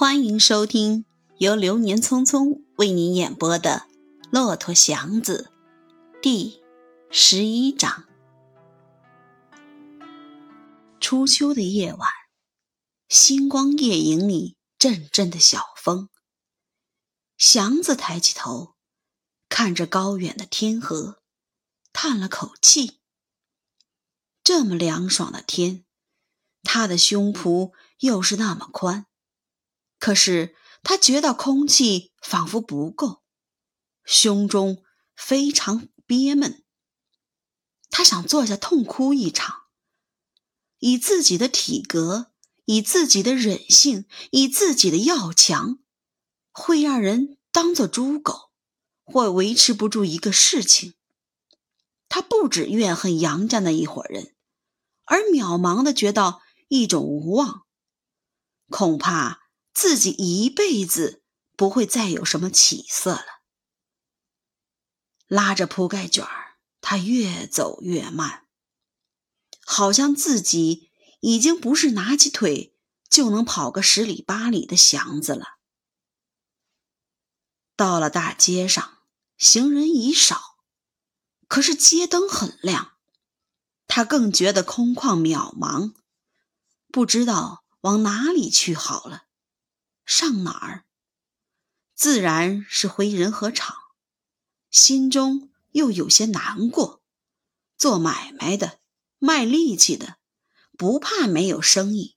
欢迎收听由流年匆匆为您演播的《骆驼祥子》第十一章。初秋的夜晚，星光夜影里，阵阵的小风。祥子抬起头，看着高远的天河，叹了口气。这么凉爽的天，他的胸脯又是那么宽。可是他觉得空气仿佛不够，胸中非常憋闷。他想坐下痛哭一场。以自己的体格，以自己的忍性，以自己的要强，会让人当做猪狗，或维持不住一个事情。他不止怨恨杨家那一伙人，而渺茫的觉到一种无望，恐怕。自己一辈子不会再有什么起色了。拉着铺盖卷儿，他越走越慢，好像自己已经不是拿起腿就能跑个十里八里的祥子了。到了大街上，行人已少，可是街灯很亮，他更觉得空旷渺茫，不知道往哪里去好了。上哪儿？自然是回仁和厂，心中又有些难过。做买卖的，卖力气的，不怕没有生意，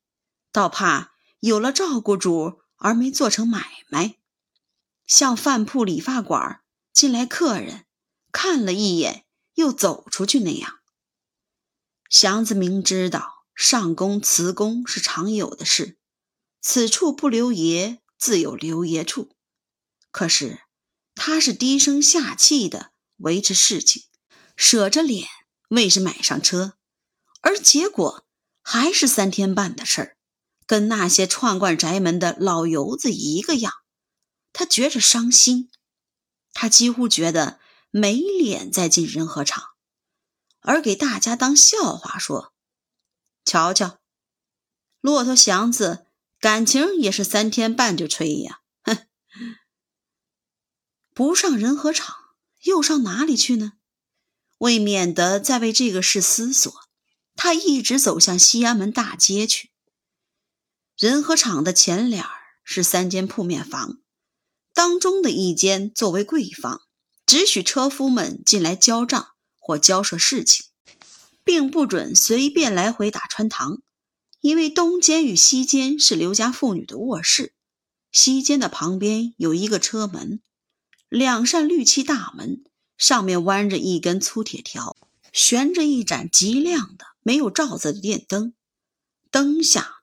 倒怕有了照顾主而没做成买卖。像饭铺、理发馆进来客人，看了一眼又走出去那样。祥子明知道上工辞工是常有的事。此处不留爷，自有留爷处。可是他是低声下气的维持事情，舍着脸为是买上车，而结果还是三天半的事儿，跟那些串惯宅门的老油子一个样。他觉着伤心，他几乎觉得没脸再进仁和厂，而给大家当笑话说：“瞧瞧，骆驼祥子。”感情也是三天半就吹呀，哼！不上仁和厂，又上哪里去呢？为免得再为这个事思索，他一直走向西安门大街去。仁和厂的前脸是三间铺面房，当中的一间作为贵房，只许车夫们进来交账或交涉事情，并不准随便来回打穿堂。因为东间与西间是刘家妇女的卧室，西间的旁边有一个车门，两扇绿漆大门，上面弯着一根粗铁条，悬着一盏极亮的没有罩子的电灯，灯下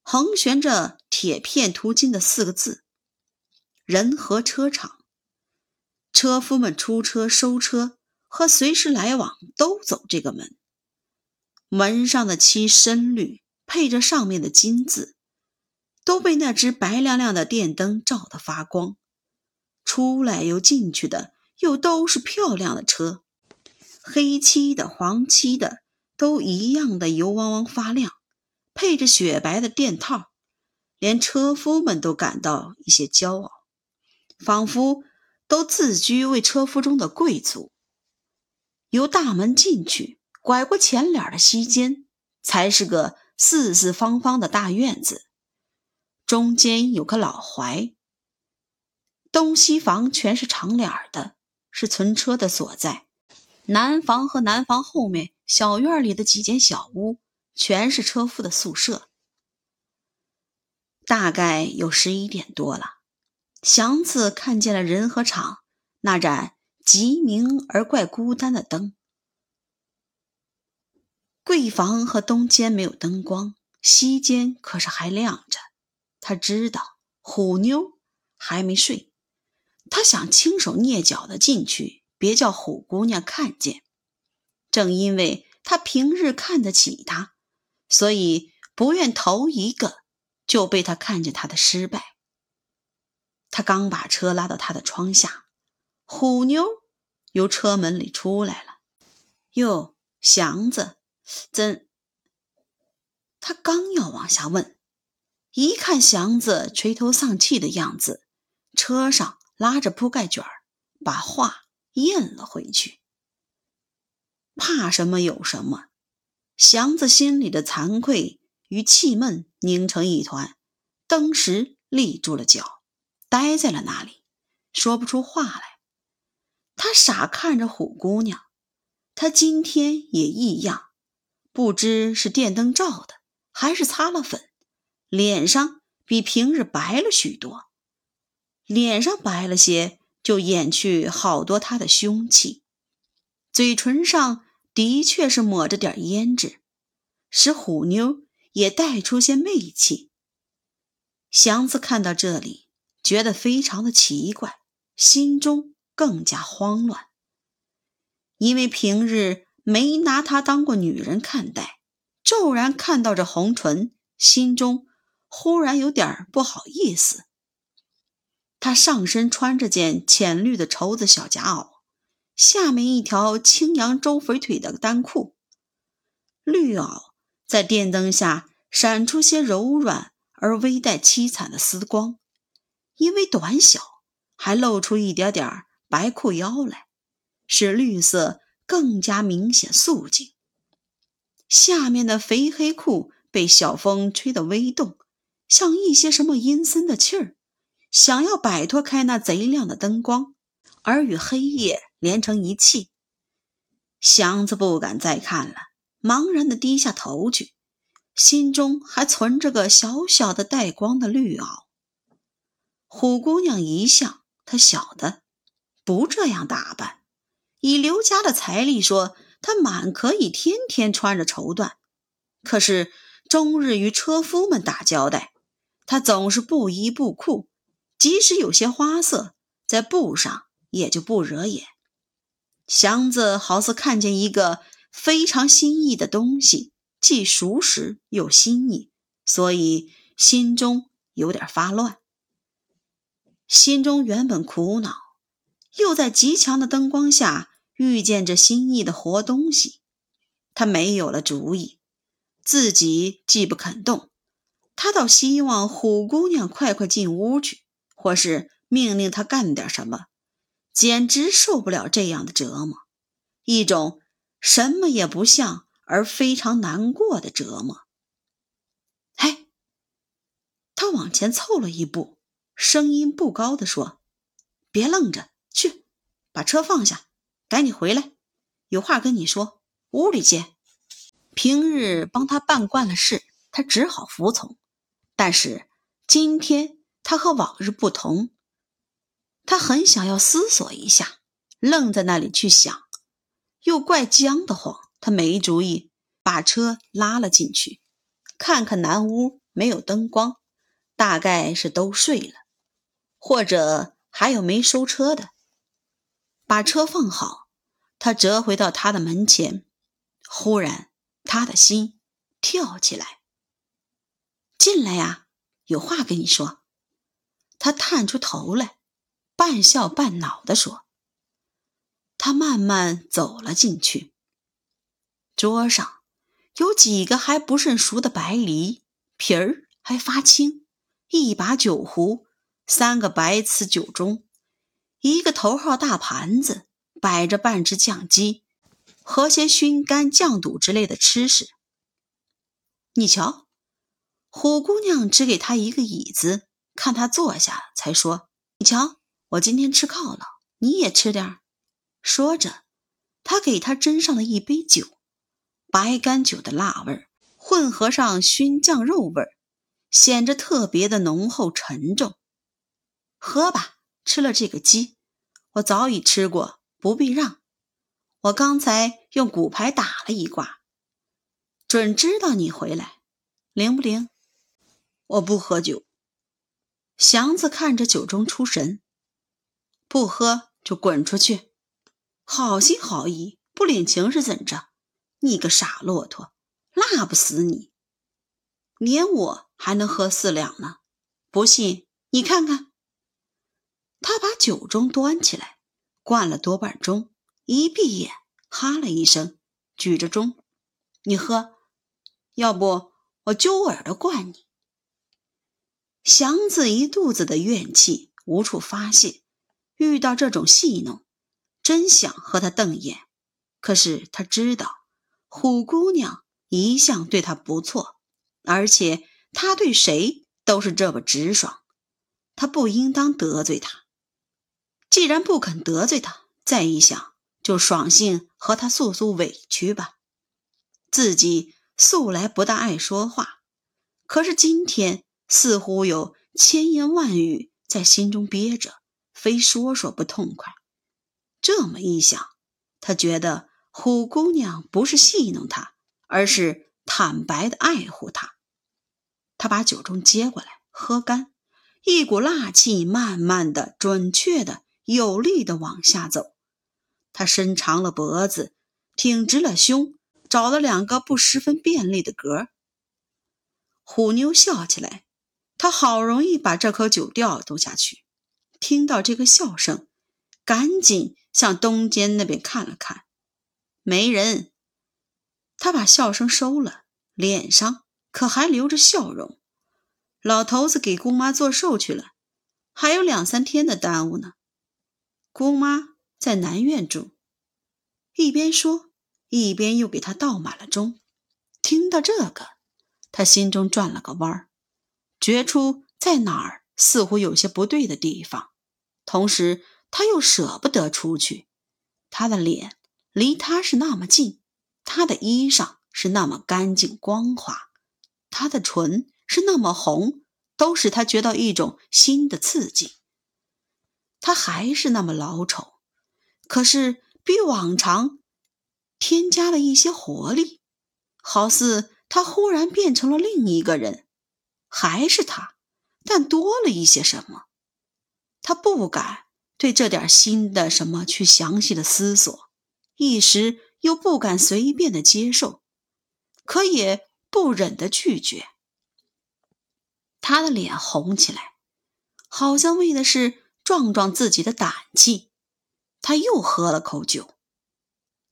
横悬着铁片涂金的四个字“人和车厂”。车夫们出车、收车和随时来往都走这个门，门上的漆深绿。配着上面的金字，都被那只白亮亮的电灯照得发光。出来又进去的，又都是漂亮的车，黑漆的、黄漆的，都一样的油汪汪发亮，配着雪白的垫套，连车夫们都感到一些骄傲，仿佛都自居为车夫中的贵族。由大门进去，拐过前脸的西间，才是个。四四方方的大院子，中间有个老槐。东西房全是长脸的，是存车的所在。南房和南房后面小院里的几间小屋，全是车夫的宿舍。大概有十一点多了，祥子看见了人和厂那盏极明而怪孤单的灯。贵房和东间没有灯光，西间可是还亮着。他知道虎妞还没睡，他想轻手蹑脚的进去，别叫虎姑娘看见。正因为他平日看得起她，所以不愿头一个就被他看见他的失败。他刚把车拉到他的窗下，虎妞由车门里出来了。哟，祥子。怎？他刚要往下问，一看祥子垂头丧气的样子，车上拉着铺盖卷儿，把话咽了回去。怕什么有什么，祥子心里的惭愧与气闷凝成一团，登时立住了脚，呆在了那里，说不出话来。他傻看着虎姑娘，她今天也异样，不知是电灯照的，还是擦了粉，脸上比平日白了许多。脸上白了些，就掩去好多他的凶气。嘴唇上的确是抹着点胭脂，使虎妞也带出些媚气。祥子看到这里，觉得非常的奇怪，心中更加慌乱，因为平日没拿她当过女人看待，骤然看到这红唇，心中忽然有点不好意思。她上身穿着件浅绿的绸子小夹袄。下面一条青扬周肥腿的单裤，绿袄在电灯下闪出些柔软而微带凄惨的丝光，因为短小，还露出一点点白裤腰来，使绿色更加明显素净。下面的肥黑裤被小风吹得微动，像一些什么阴森的气儿，想要摆脱开那贼亮的灯光，而与黑夜。连成一气，祥子不敢再看了，茫然的低下头去，心中还存着个小小的带光的绿袄。虎姑娘一向她晓得，不这样打扮，以刘家的财力说，他满可以天天穿着绸缎。可是终日与车夫们打交道，他总是布衣布裤，即使有些花色，在布上也就不惹眼。祥子好似看见一个非常新意的东西，既熟识又新意，所以心中有点发乱。心中原本苦恼，又在极强的灯光下遇见这新意的活东西，他没有了主意，自己既不肯动，他倒希望虎姑娘快快进屋去，或是命令他干点什么。简直受不了这样的折磨，一种什么也不像而非常难过的折磨。嘿，他往前凑了一步，声音不高的说：“别愣着，去把车放下，赶紧回来，有话跟你说，屋里见。”平日帮他办惯了事，他只好服从。但是今天他和往日不同。他很想要思索一下，愣在那里去想，又怪僵得慌。他没主意，把车拉了进去，看看南屋没有灯光，大概是都睡了，或者还有没收车的。把车放好，他折回到他的门前，忽然他的心跳起来。进来呀，有话跟你说。他探出头来。半笑半恼地说：“他慢慢走了进去。桌上有几个还不甚熟的白梨，皮儿还发青；一把酒壶，三个白瓷酒盅，一个头号大盘子，摆着半只酱鸡和些熏干酱肚之类的吃食。你瞧，虎姑娘只给他一个椅子，看他坐下，才说：‘你瞧。’我今天吃犒劳，你也吃点儿。说着，他给他斟上了一杯酒，白干酒的辣味儿混合上熏酱肉味儿，显着特别的浓厚沉重。喝吧，吃了这个鸡，我早已吃过，不必让。我刚才用骨牌打了一卦，准知道你回来，灵不灵？我不喝酒。祥子看着酒中出神。不喝就滚出去！好心好意，不领情是怎着？你个傻骆驼，辣不死你！连我还能喝四两呢，不信你看看。他把酒盅端起来，灌了多半盅，一闭眼，哈了一声，举着盅：“你喝，要不我揪耳朵灌你。”祥子一肚子的怨气无处发泄，遇到这种戏弄，真想和他瞪眼。可是他知道，虎姑娘一向对他不错，而且他对谁都是这么直爽，他不应当得罪她。既然不肯得罪他，再一想，就爽性和他诉诉委屈吧。自己素来不大爱说话，可是今天似乎有千言万语在心中憋着，非说说不痛快。这么一想，他觉得虎姑娘不是戏弄他，而是坦白的爱护他。他把酒盅接过来，喝干，一股辣气慢慢的、准确的。有力的往下走，他伸长了脖子，挺直了胸，找了两个不十分便利的格。虎妞笑起来，他好容易把这口酒调动下去，听到这个笑声，赶紧向东间那边看了看，没人。他把笑声收了，脸上可还留着笑容。老头子给姑妈做寿去了，还有两三天的耽误呢。姑妈在南院住，一边说，一边又给他倒满了钟。听到这个，他心中转了个弯儿，觉出在哪儿似乎有些不对的地方，同时他又舍不得出去。他的脸离他是那么近，他的衣裳是那么干净光滑，他的唇是那么红，都使他觉到一种新的刺激。他还是那么老丑，可是比往常添加了一些活力，好似他忽然变成了另一个人。还是他，但多了一些什么。他不敢对这点新的什么去详细的思索，一时又不敢随便的接受，可也不忍的拒绝。他的脸红起来，好像为的是。壮壮自己的胆气，他又喝了口酒。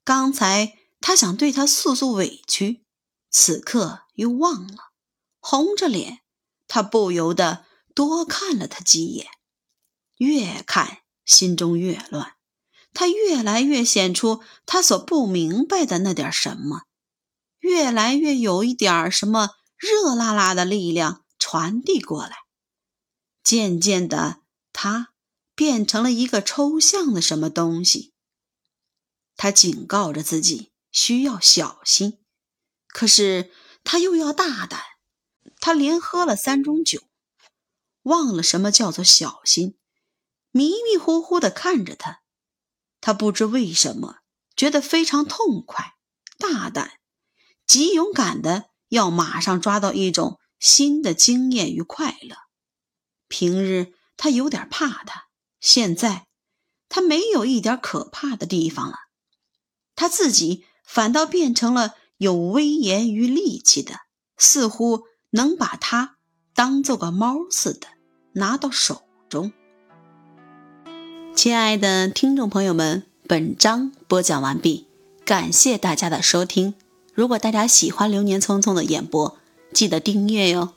刚才他想对他诉诉委屈，此刻又忘了，红着脸，他不由得多看了他几眼。越看心中越乱，他越来越显出他所不明白的那点什么，越来越有一点什么热辣辣的力量传递过来。渐渐的，他。变成了一个抽象的什么东西。他警告着自己需要小心，可是他又要大胆。他连喝了三盅酒，忘了什么叫做小心，迷迷糊糊的看着他。他不知为什么觉得非常痛快、大胆，极勇敢的要马上抓到一种新的经验与快乐。平日他有点怕他。现在，他没有一点可怕的地方了，他自己反倒变成了有威严与力气的，似乎能把他当做个猫似的拿到手中。亲爱的听众朋友们，本章播讲完毕，感谢大家的收听。如果大家喜欢《流年匆匆》的演播，记得订阅哟。